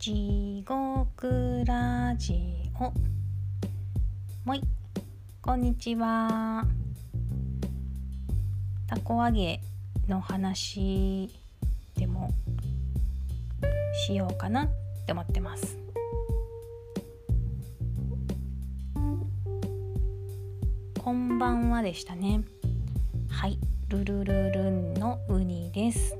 地獄ラジオ。もい。こんにちは。たこ揚げの話でもしようかなって思ってます。こんばんはでしたね。はい。ルルルルンのウニです。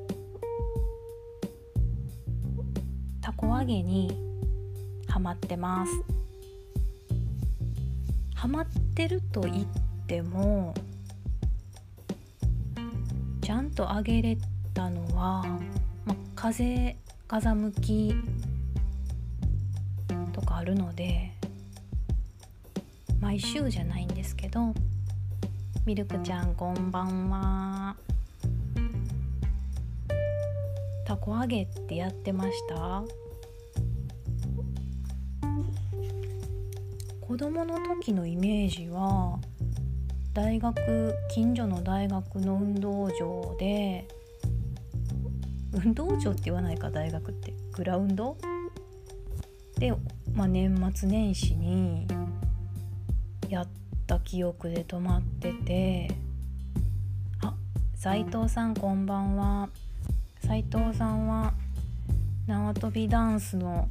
揚げにハマってます。ハマってると言ってもちゃんと揚げれたのは、ま、風風向きとかあるので毎週じゃないんですけどミルクちゃんこんばんは。たこ揚げってやってました？子供の時のイメージは大学近所の大学の運動場で運動場って言わないか大学って。グラウンド？で、まあ、年末年始にやった記憶で止まっててあ斉藤さんこんばんは。斉藤さんは縄跳びダンスの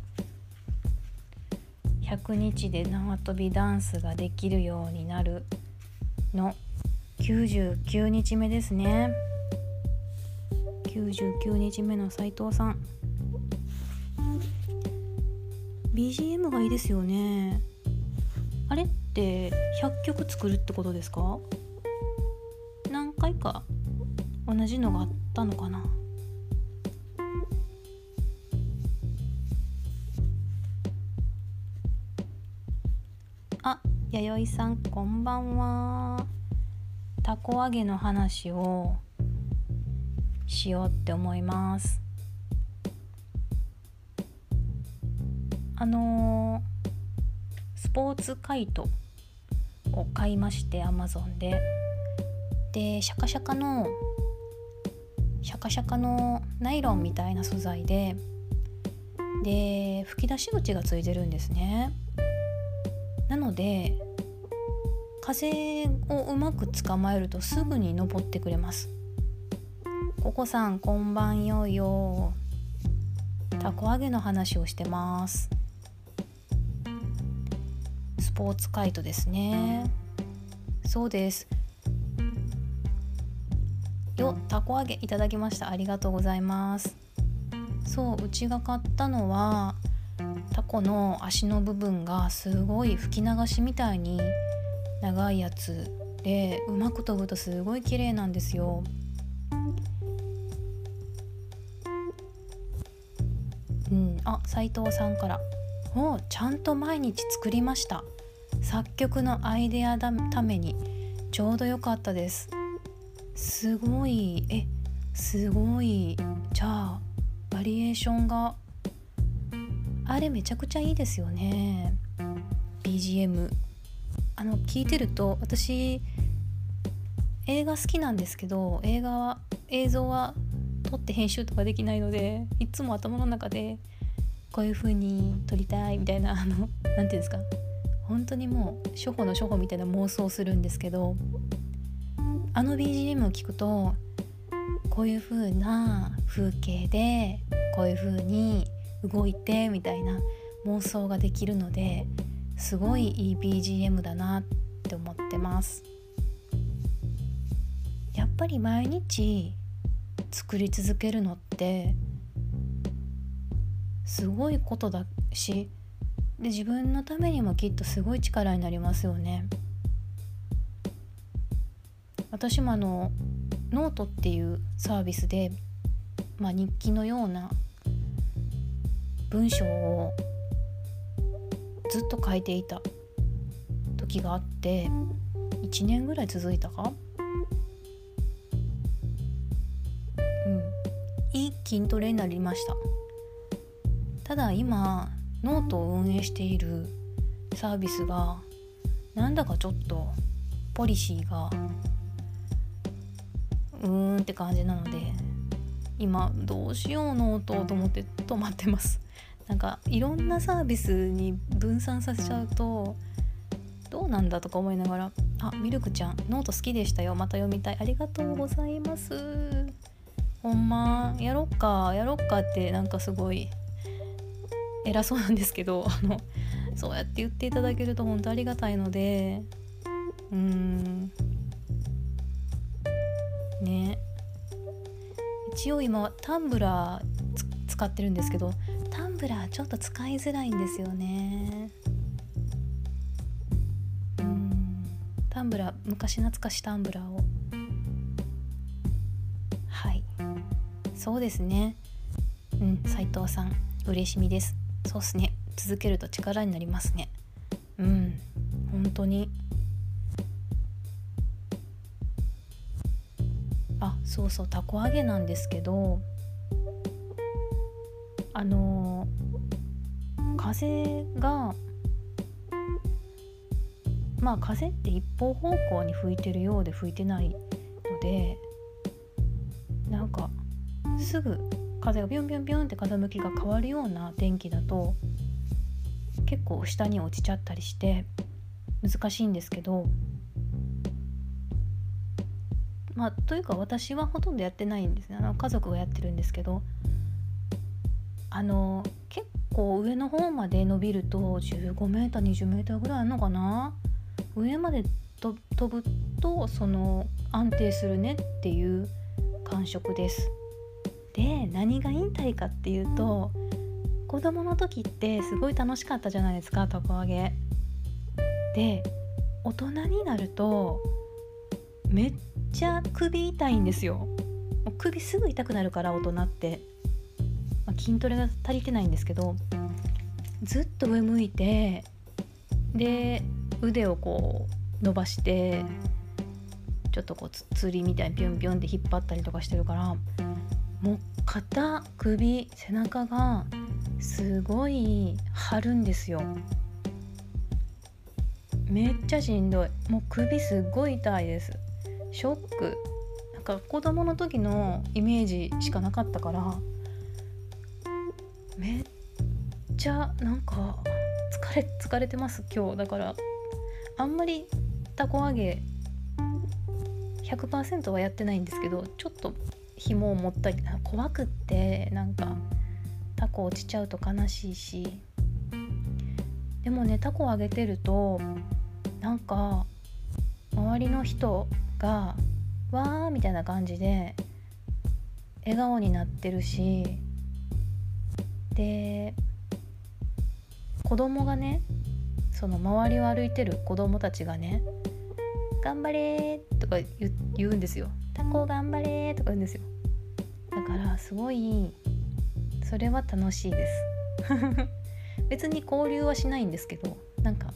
100日で縄跳びダンスができるようになる。の。99日目ですね。99日目の斉藤さん。BGM がいいですよね。あれって100曲作るってことですか？何回か同じのがあったのかな？弥生さんこんばんは。たこ揚げの話をしようって思います。あのー、スポーツカイトを買いましてアマゾンで。でシャカシャカのシャカシャカのナイロンみたいな素材で。で吹き出し口がついてるんですね。なので風をうまく捕まえるとすぐに登ってくれます。ココさんこんばんよよ。たこ揚げの話をしてます。スポーツカイトですね。そうです。よたこ揚げいただきました。ありがとうございます。そううちが買ったのはタコの足の部分がすごい吹き流しみたいに長いやつでうまく飛ぶとすごい綺麗なんですよ。うんあ斉藤さんから「おちゃんと毎日作りました。作曲のアイデアだために。ちょうど良かったです。すごいえすごい。じゃあバリエーションがあれめちゃくちゃいいですよね。BGM あの聞いてると私映画好きなんですけど映画は映像は撮って編集とかできないのでいつも頭の中でこういう風に撮りたいみたいなあの何て言うんですか本当にもう初歩の初歩みたいな妄想するんですけどあの BGM を聞くとこういう風な風景でこういう風に動いてみたいな妄想ができるのですごいいい BGM だなって思ってます。やっぱり毎日作り続けるのってすごいことだしで自分のためにもきっとすごい力になりますよね。私もあのノートっていうサービスで、まあ、日記のような文章をずっと書いていた時があって1年ぐらい続いたか？うん。いい筋トレになりました。ただ今ノートを運営しているサービスがなんだかちょっとポリシーがうーんって感じなので今どうしようノートと思って止まってます。なんかいろんなサービスに分散させちゃうとどうなんだとか思いながら「あミルクちゃんノート好きでしたよ。また読みたい。ありがとうございます」ほんまやろっかやろっかってなんかすごい偉そうなんですけど あのそうやって言っていただけると本当ありがたいのでうん。ね。一応今タンブラー使ってるんですけどタンブラーちょっと使いづらいんですよね。うんタンブラー昔懐かしタンブラーを。はい。そうですね。うん斉藤さん嬉しみです。そうっすね。続けると力になりますね。うん本当に。あそうそうたこ揚げなんですけどあの風がまあ風って一方方向に吹いてるようで吹いてないのでなんかすぐ風がビュンビュンビュンって風向きが変わるような天気だと結構下に落ちちゃったりして難しいんですけどまあというか私はほとんどやってないんですね。あの家族がやってるんですけどあの構上の方まで伸びると 15m20m ぐらいあるのかな？上まで飛ぶとその安定するねっていう感触です。で何が言いたいかっていうと子供の時ってすごい楽しかったじゃないですかたこ揚げ。で大人になるとめっちゃ首痛いんですよ。首すぐ痛くなるから大人って、筋トレが足りてないんですけどずっと上向いてで腕をこう伸ばしてちょっとこうつりみたいにピュンピュンって引っ張ったりとかしてるからもう肩首背中がすごい張るんですよ。めっちゃしんどい。もう首すっごい痛いです。ショック。なんか子供の時のイメージしかなかったからめっちゃなんか疲れ疲れてます今日。だからあんまりたこ揚げ100%はやってないんですけどちょっと紐を持ったり怖くってなんかタコ落ちちゃうと悲しいし。でもねタコを揚げてるとなんか周りの人がわーみたいな感じで笑顔になってるしで子供がねその周りを歩いてる子供たちがね「頑張れ!」とか言うんですよ「タコ頑張れ!」とか言うんですよだからすごいそれは楽しいです 別に交流はしないんですけどなんか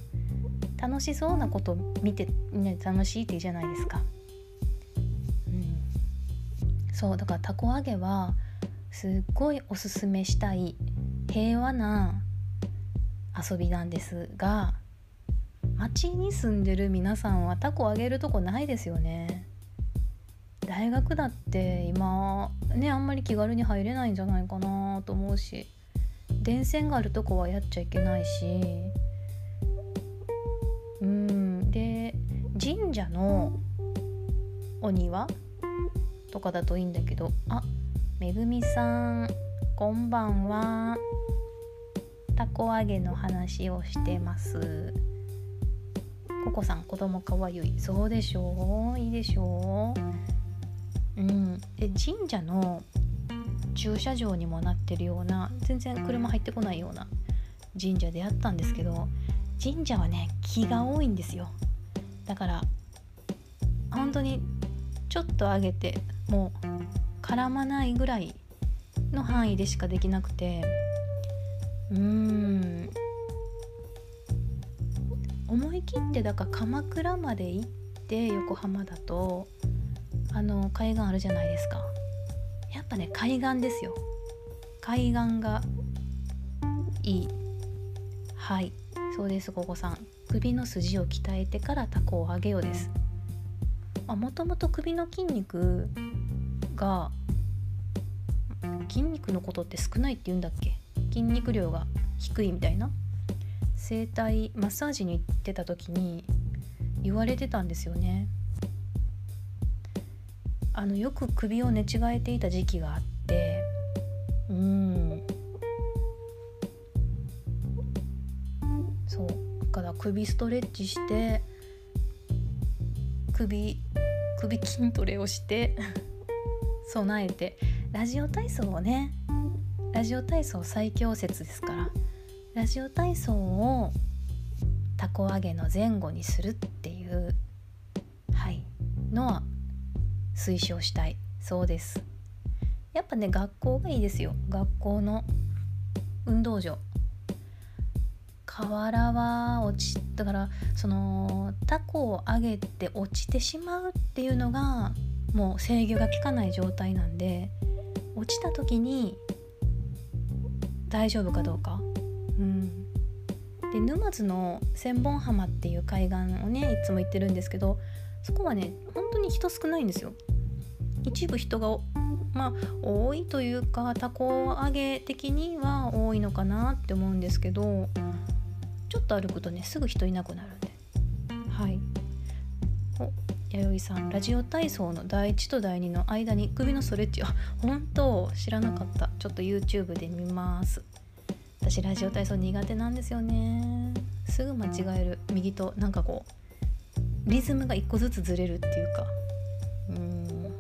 楽しそうなこと見てね楽しいっていいじゃないですかうんそうだからたこ揚げはすっごいおすすめしたい平和な遊びなんですが町に住んでる皆さんはタコあげるとこないですよね。大学だって今ねあんまり気軽に入れないんじゃないかなと思うし電線があるとこはやっちゃいけないし。うんで神社のお庭とかだといいんだけどあめぐみさん。こんばんは。たこ揚げの話をしてます。ココさん子供かわいい。そうでしょう？いいでしょう？うん。で神社の駐車場にもなってるような全然車入ってこないような神社であったんですけど神社はね木が多いんですよ。だから本当にちょっと上げてもう絡まないぐらいの範囲でしかできなくて。うーん。思い切ってだから鎌倉まで行って横浜だとあの海岸あるじゃないですか。やっぱね海岸ですよ。海岸がいい。はい。そうですここさん。首の筋を鍛えてからタコを上げようです。もともと首の筋肉が筋肉のことって少ないって言うんだっけ？筋肉量が低いみたいな？整体マッサージに行ってた時に言われてたんですよね。あのよく首を寝違えていた時期があってうん。そう。だから首ストレッチして首首筋トレをして 備えてラジオ体操をねラジオ体操最強説ですからラジオ体操をたこ揚げの前後にするっていうはいのは推奨したいそうです。やっぱね学校がいいですよ。学校の運動場。瓦は落ちだからそのタコを上げて落ちてしまうっていうのがもう制御が効かない状態なんで落ちた時に大丈夫かどうか？うん。で沼津の千本浜っていう海岸をねいつも行ってるんですけどそこはね本当に人少ないんですよ。一部人がまあ多いというかタコ揚げ的には多いのかなって思うんですけどちょっと歩くとねすぐ人いなくなるんで。はい。弥生さんラジオ体操の第1と第2の間に首のストレッチ。あ本当知らなかった。ちょっと YouTube で見ます。私ラジオ体操苦手なんですよね。すぐ間違える。右となんかこうリズムが1個ずつずれるっていうか。うん。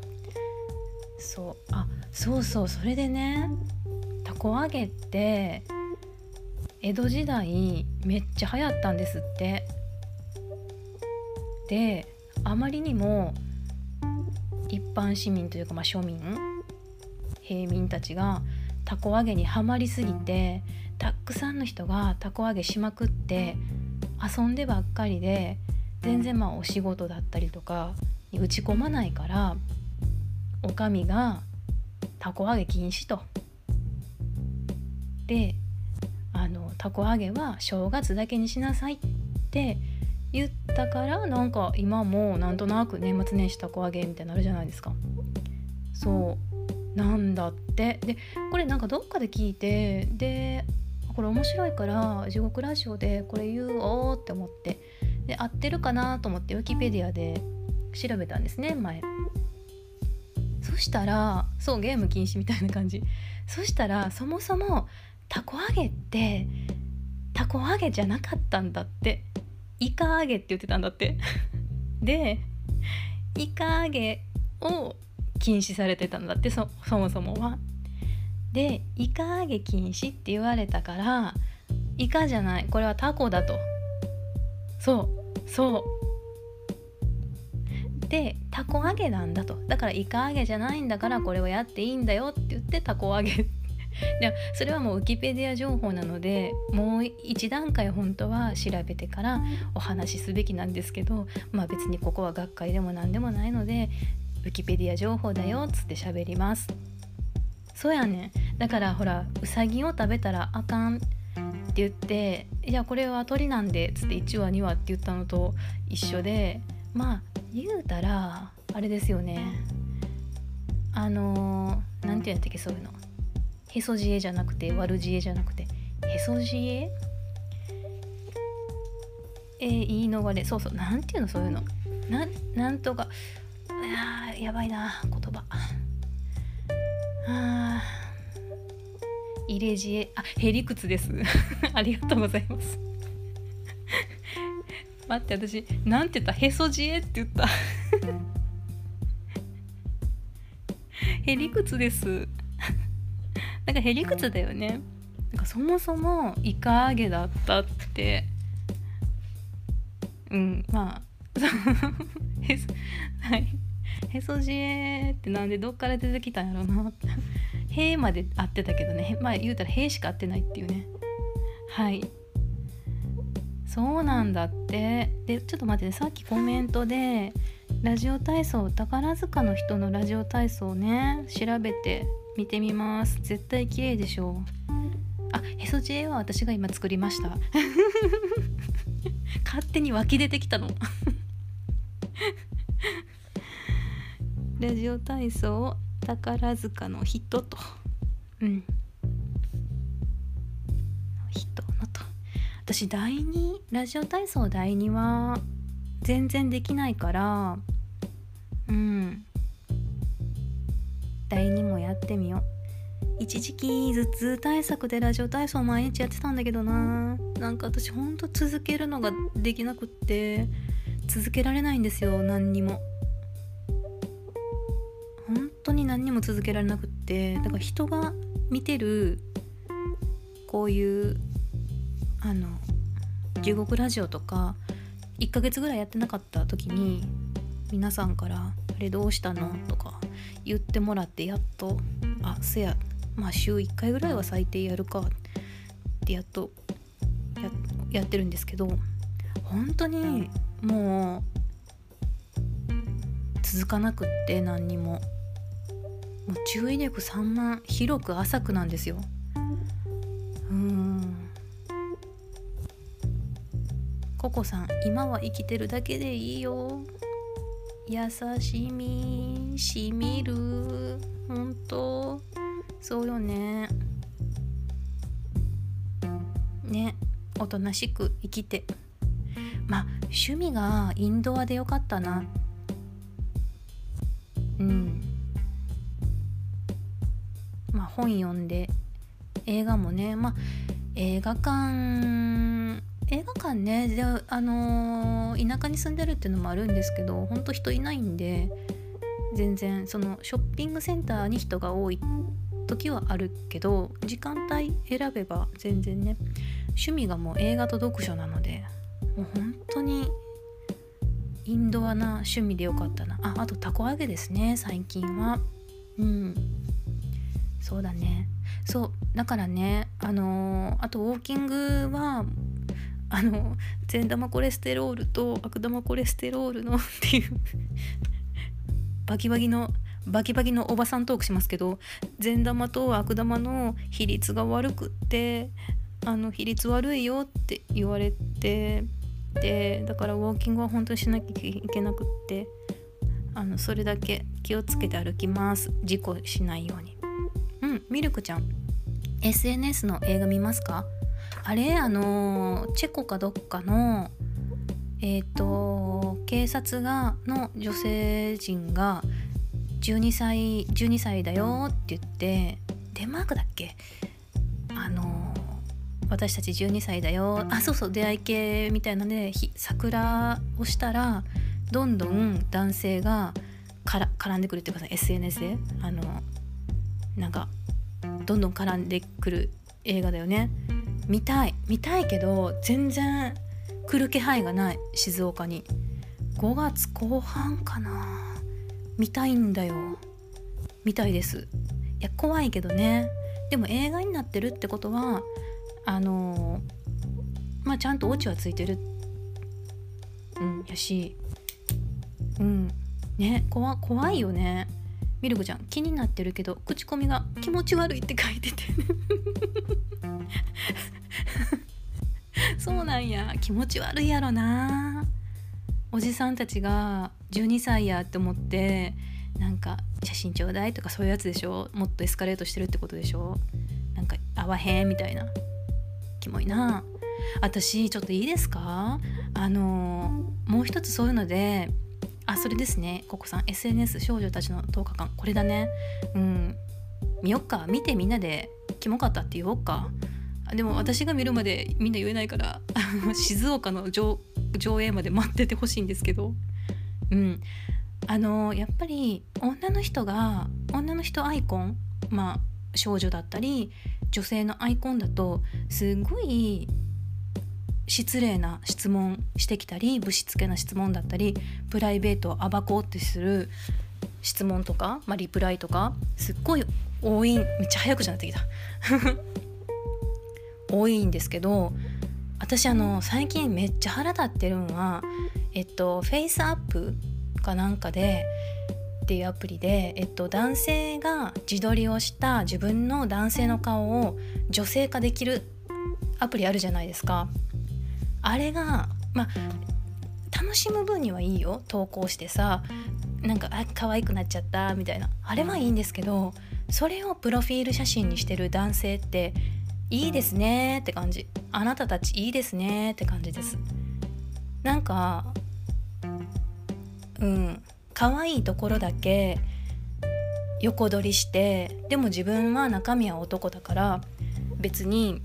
そう。あそうそう。それでねたこ揚げって江戸時代めっちゃ流行ったんですって。であまりにも一般市民というか、まあ、庶民平民たちがたこ揚げにはまりすぎてたくさんの人がたこ揚げしまくって遊んでばっかりで全然まあお仕事だったりとかに打ち込まないからおかみがたこ揚げ禁止と。であのたこ揚げは正月だけにしなさいって言ったからなんか今もなんとなく年末年始たこ揚げみたいになるじゃないですか。そう。なんだって。でこれなんかどっかで聞いてでこれ面白いから地獄ラジオでこれ言おうって思って。で合ってるかなと思ってウィキペディアで調べたんですね前。そしたらそうゲーム禁止みたいな感じ。そしたらそもそもたこ揚げってたこ揚げじゃなかったんだって。イカ揚げって言ってたんだって。でイカ揚げを禁止されてたんだってそもそもは。でイカ揚げ禁止って言われたからイカじゃないこれはタコだとそうそう。でタコ揚げなんだと。だからイカ揚げじゃないんだからこれをやっていいんだよって言ってタコ揚げ でそれはもうウィキペディア情報なのでもう一段階本当は調べてからお話しすべきなんですけどまあ別にここは学会でも何でもないのでウィキペディア情報だよっつって喋ります。そうやねだからほらウサギを食べたらあかんって言って「いやこれは鳥なんで」っつって1羽2羽って言ったのと一緒でまあ言うたらあれですよね。あの何、て言うんやったっけそういうの。へそ知恵じゃなくて悪知恵じゃなくて。へそ知恵えー、言い逃れ。そうそう。なんていうの？そういうの。ななんとか。あやばいな言葉。あ入れ知恵。あへりくつです。ありがとうございます。待って私なんて言った？へそ知恵って言った。へりくつです。なんかへりくつだよね。なんかそもそもイカ揚げだったって。うんまあ へそはい。へそじえってなんでどっから出てきたんやろうなって「へ」まで合ってたけどね。まあ言うたら「へ」しか合ってないっていうね。はい。そうなんだって。でちょっと待ってね。さっきコメントでラジオ体操宝塚の人のラジオ体操ね。調べて。見てみます。絶対綺麗でしょ。うあへそ知恵は私が今作りました。勝手に湧き出てきたの。ラジオ体操宝塚の人と。うん。人私第2ラジオ体操第2は全然できないから。うん。第2もやってみよう。一時期頭痛対策でラジオ体操毎日やってたんだけどな。なんか私ほんと続けるのができなくって続けられないんですよ何にも。本当に何にも続けられなくって。だから人が見てるこういうあの中国ラジオとか1ヶ月ぐらいやってなかった時に皆さんから「あれどうしたの?」とか言ってもらってやっと「あせやまあ週1回ぐらいは最低やるか」ってやっとやってるんですけど本当にもう続かなくって何にも。もう注意力散漫広く浅くなんですようんココさん今は生きてるだけでいいよ優しみしみる。本当そうよね。ねおとなしく生きて。まあ趣味がインドアでよかったな。うん。まあ本読んで映画もね。まあ映画館映画館ねであのー、田舎に住んでるっていうのもあるんですけどほんと人いないんで全然そのショッピングセンターに人が多い時はあるけど時間帯選べば全然ね趣味がもう映画と読書なのでもう本当にインドアな趣味でよかったな。ああとたこ揚げですね最近は。うん。そうだね。そうだからねあのー、あとウォーキングはあの善玉コレステロールと悪玉コレステロールのっていうバキバキのバキバキのおばさんトークしますけど善玉と悪玉の比率が悪くってあの比率悪いよって言われてでだからウォーキングは本当にしなきゃいけなくってあのそれだけ気をつけて歩きます。事故しないように。うんミルクちゃん。SNS の映画見ますか？あれ？あのチェコかどっかのえっ、ー、と警察がの女性陣が12歳12歳だよって言ってデンマークだっけ？あの私たち12歳だよ。あそうそう出会い系みたいなね桜をしたらどんどん男性がから絡んでくるっていうか SNS であのなんかどんどん絡んでくる映画だよね。見たい見たいけど全然来る気配がない静岡に。5月後半かな。見たいんだよ。見たいです。いや怖いけどね。でも映画になってるってことはあのまあちゃんとオチはついてる。うんやし。うんね怖怖いよね。ミルクちゃん気になってるけど口コミが気持ち悪いって書いてて。そうなんや。気持ち悪いやろな。おじさんたちが12歳やって思ってなんか写真ちょうだいとかそういうやつでしょ。もっとエスカレートしてるってことでしょ。なんか合わへんみたいな。キモいな。私ちょっといいですか？あのもう一つそういうのであそれですね。ココさん SNS 少女たちの10日間。これだね。うん。見よっか。見てみんなで。キモかったって言おうか。でも私が見るまでみんな言えないから 静岡の上映まで待っててほしいんですけど。うん。あのやっぱり女の人が女の人アイコンまあ少女だったり女性のアイコンだとすごい失礼な質問してきたりぶしつけな質問だったりプライベートを暴こうってする質問とか、まあ、リプライとかすっごい多いめっちゃ早くじゃなってきた 多いんですけど私あの最近めっちゃ腹立ってるんはえっとフェイスアップかなんかでっていうアプリで、えっと、男性が自撮りをした自分の男性の顔を女性化できるアプリあるじゃないですか。あれがまあ楽しむ分にはいいよ投稿してさなんかあ可愛くなっちゃったみたいな。あれはいいんですけどそれをプロフィール写真にしてる男性っていいですねって感じ。あなたたちいいですねって感じです。なんかうん可愛いところだけ横取りしてでも自分は中身は男だから別に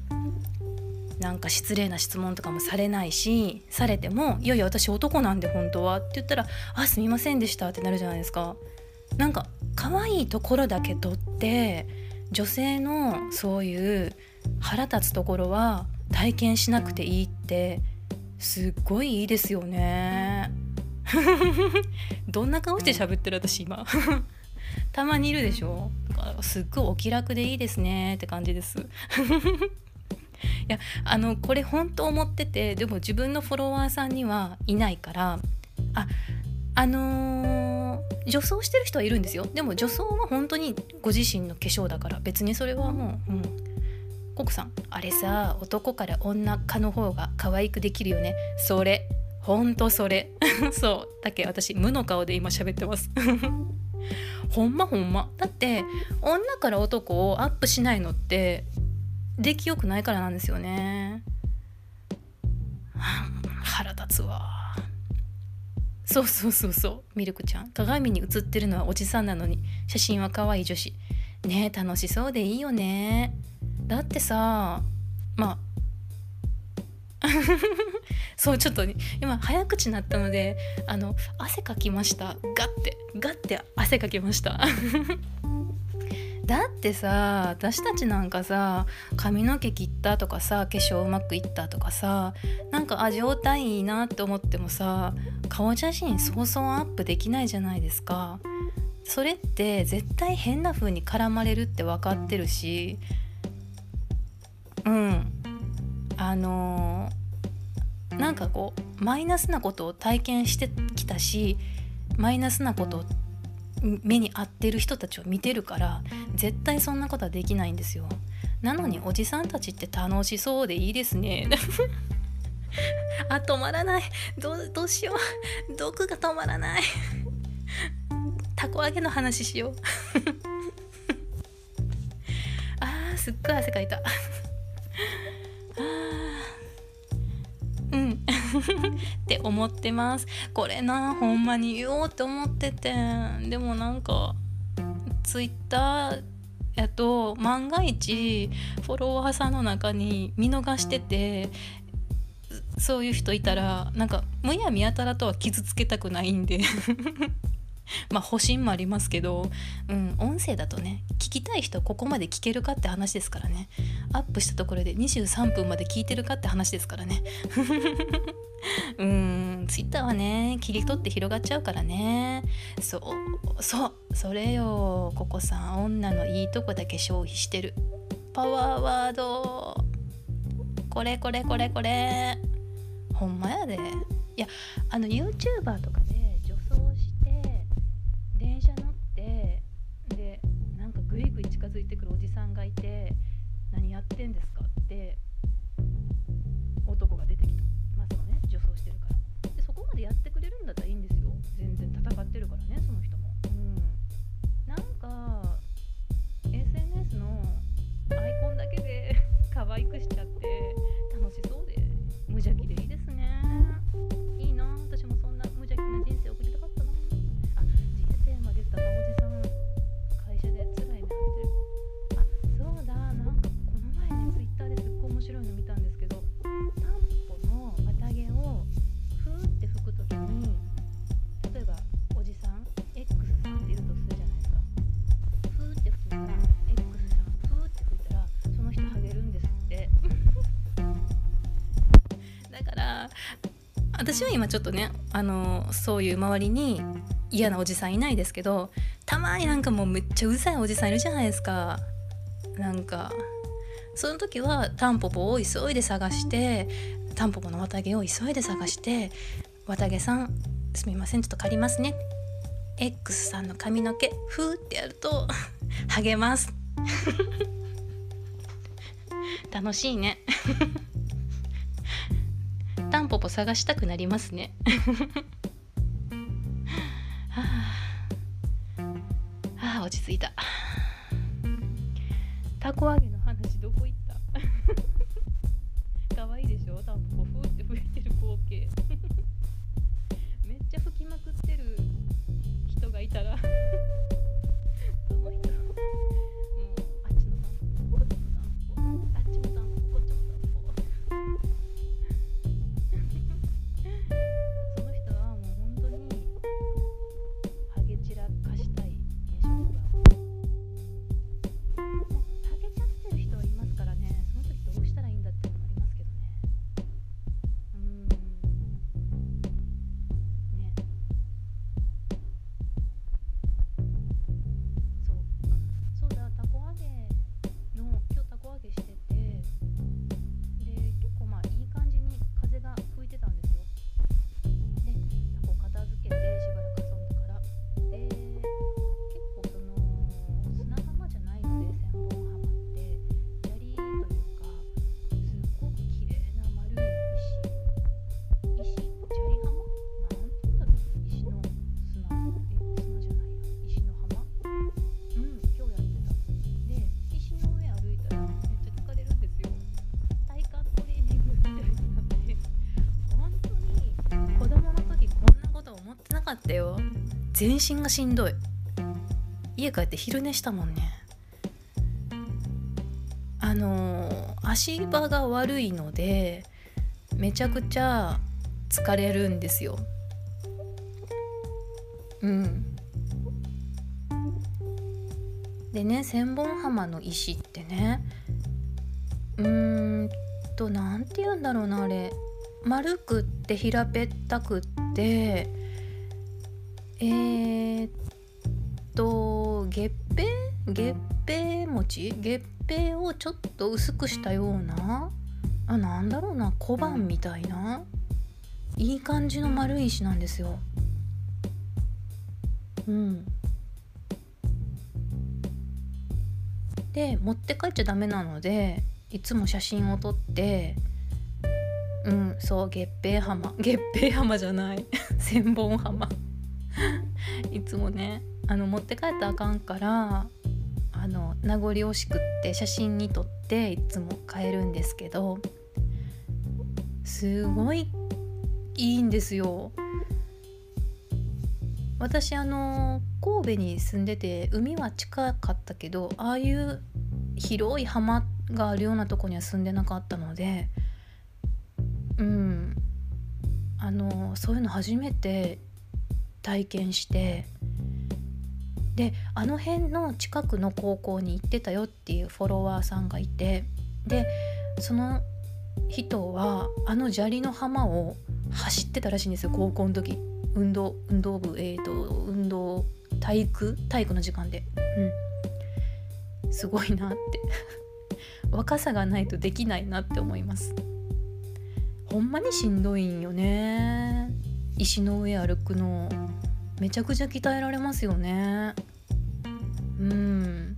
なんか失礼な質問とかもされないしされても「いやいや私男なんで本当は」って言ったら「あすみませんでした」ってなるじゃないですか。なんか可愛いところだけ取って女性のそういう腹立つところは体験しなくていいってすっごいいいですよね。どんな顔して喋ってる私今 たまにいるでしょすっごいお気楽でいいですねって感じです いやあのこれ本当思っててでも自分のフォロワーさんにはいないからああのー、女装してる人はいるんですよ。でも女装は本当にご自身の化粧だから別にそれはもう、うん、ココさんあれさ男から女化の方が可愛くできるよね。それほんとそれ。そうだけ私無の顔で今喋ってます。ほんまほんま。だって女から男をアップしないのって出来良くないからなんですよね。腹立つわ。そうそうそうそう。ミルクちゃん。鏡に映ってるのはおじさんなのに。写真は可愛い女子。ねえ楽しそうでいいよね。だってさまあ そうちょっと今早口になったのであの汗かきました。ガッてガッて汗かきました。だってさ私たちなんかさ髪の毛切ったとかさ化粧うまくいったとかさなんかあ状態いいなって思ってもさ顔写真早々アップできないじゃないですか。それって絶対変な風に絡まれるって分かってるしうん。あのー、なんかこうマイナスなことを体験してきたしマイナスなことを目に合ってる人たちを見てるから絶対そんなことはできないんですよ。なのにおじさんたちって楽しそうでいいですね。あ止まらない。どどうしよう。毒が止まらない。たこ揚げの話しよう。あーすっごい汗かいた。って思ってます。これなほんまに言おうと思ってて。でもなんかツイッターやと万が一フォロワーさんの中に見逃しててそういう人いたらなんかむやみやたらとは傷つけたくないんで。まあ保身もありますけど、うん、音声だとね聞きたい人ここまで聞けるかって話ですからね。アップしたところで23分まで聞いてるかって話ですからね。うんツイッターはね切り取って広がっちゃうからね。そうそうそれよ。ここさん女のいいとこだけ消費してる。パワーワード。これこれこれこれ。ほんまやで。いやあの YouTuber とか可愛くしちゃっ私は今ちょっとねあのそういう周りに嫌なおじさんいないですけどたまになんかもうめっちゃうざいおじさんいるじゃないですか。なんかその時はタンポポを急いで探してタンポポの綿毛を急いで探して「綿毛さんすみませんちょっと借りますね」X さんの髪の毛ふーってやると励ます。楽しいね。ポポ探したくなりますね。は あ、はあ、落ち着いた。たこ揚げ全身がしんどい。家帰って昼寝したもんね。あのー足場が悪いのでめちゃくちゃ疲れるんですよ。うん。でね千本浜の石ってねうーんとなんて言うんだろうなあれ。丸くって平べったくってえー、っと月餅？月餅餅？月餅をちょっと薄くしたような？あなんだろうな？小判みたいな？いい感じの丸い石なんですよ。うん。で持って帰っちゃダメなのでいつも写真を撮ってうんそう月餅浜。月餅浜じゃない。千本浜。いつもねあの持って帰ったらあかんからあの名残惜しくって写真に撮っていつも帰るんですけどすごいいいんですよ。私あの神戸に住んでて海は近かったけどああいう広い浜があるようなとこには住んでなかったのでうん。あのそういうの初めて体験してであの辺の近くの高校に行ってたよっていうフォロワーさんがいてでその人はあの砂利の浜を走ってたらしいんですよ高校の時。運動運動部えー、と運動体育？体育の時間で。うん。すごいなって。若さがないとできないなって思います。ほんまにしんどいんよね。石の上歩くの。めちゃくちゃ鍛えられますよね。うん。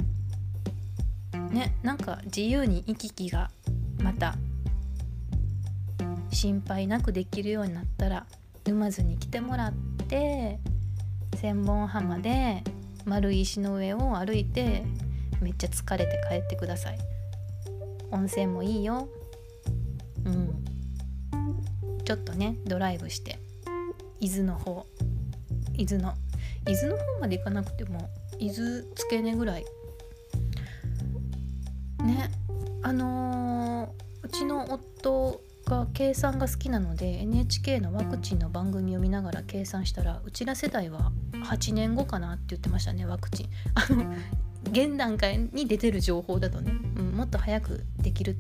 ねなんか自由に行き来がまた心配なくできるようになったら沼津に来てもらって千本浜で丸い石の上を歩いてめっちゃ疲れて帰ってください。温泉もいいよ。うん。ちょっとねドライブして伊豆の方伊豆の。伊豆の方まで行かなくても伊豆付け根ぐらい。ねあのーうちの夫が計算が好きなので NHK のワクチンの番組を見ながら計算したらうちら世代は8年後かなって言ってましたねワクチン。あの現段階に出てる情報だとね、うん、もっと早くできる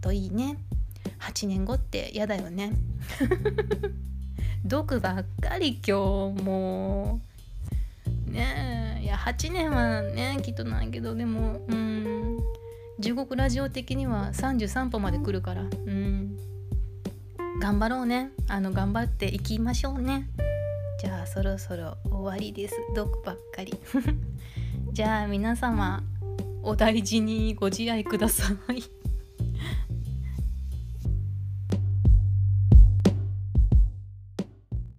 といいね。8年後って嫌だよね。毒ばっかり今日もう。ねえ。いや8年はねきっとないけどでもうん。地獄ラジオ的には33歩まで来るから。うん。頑張ろうね。あの頑張っていきましょうね。じゃあそろそろ終わりです。毒ばっかり。じゃあ皆様お大事にご自愛ください。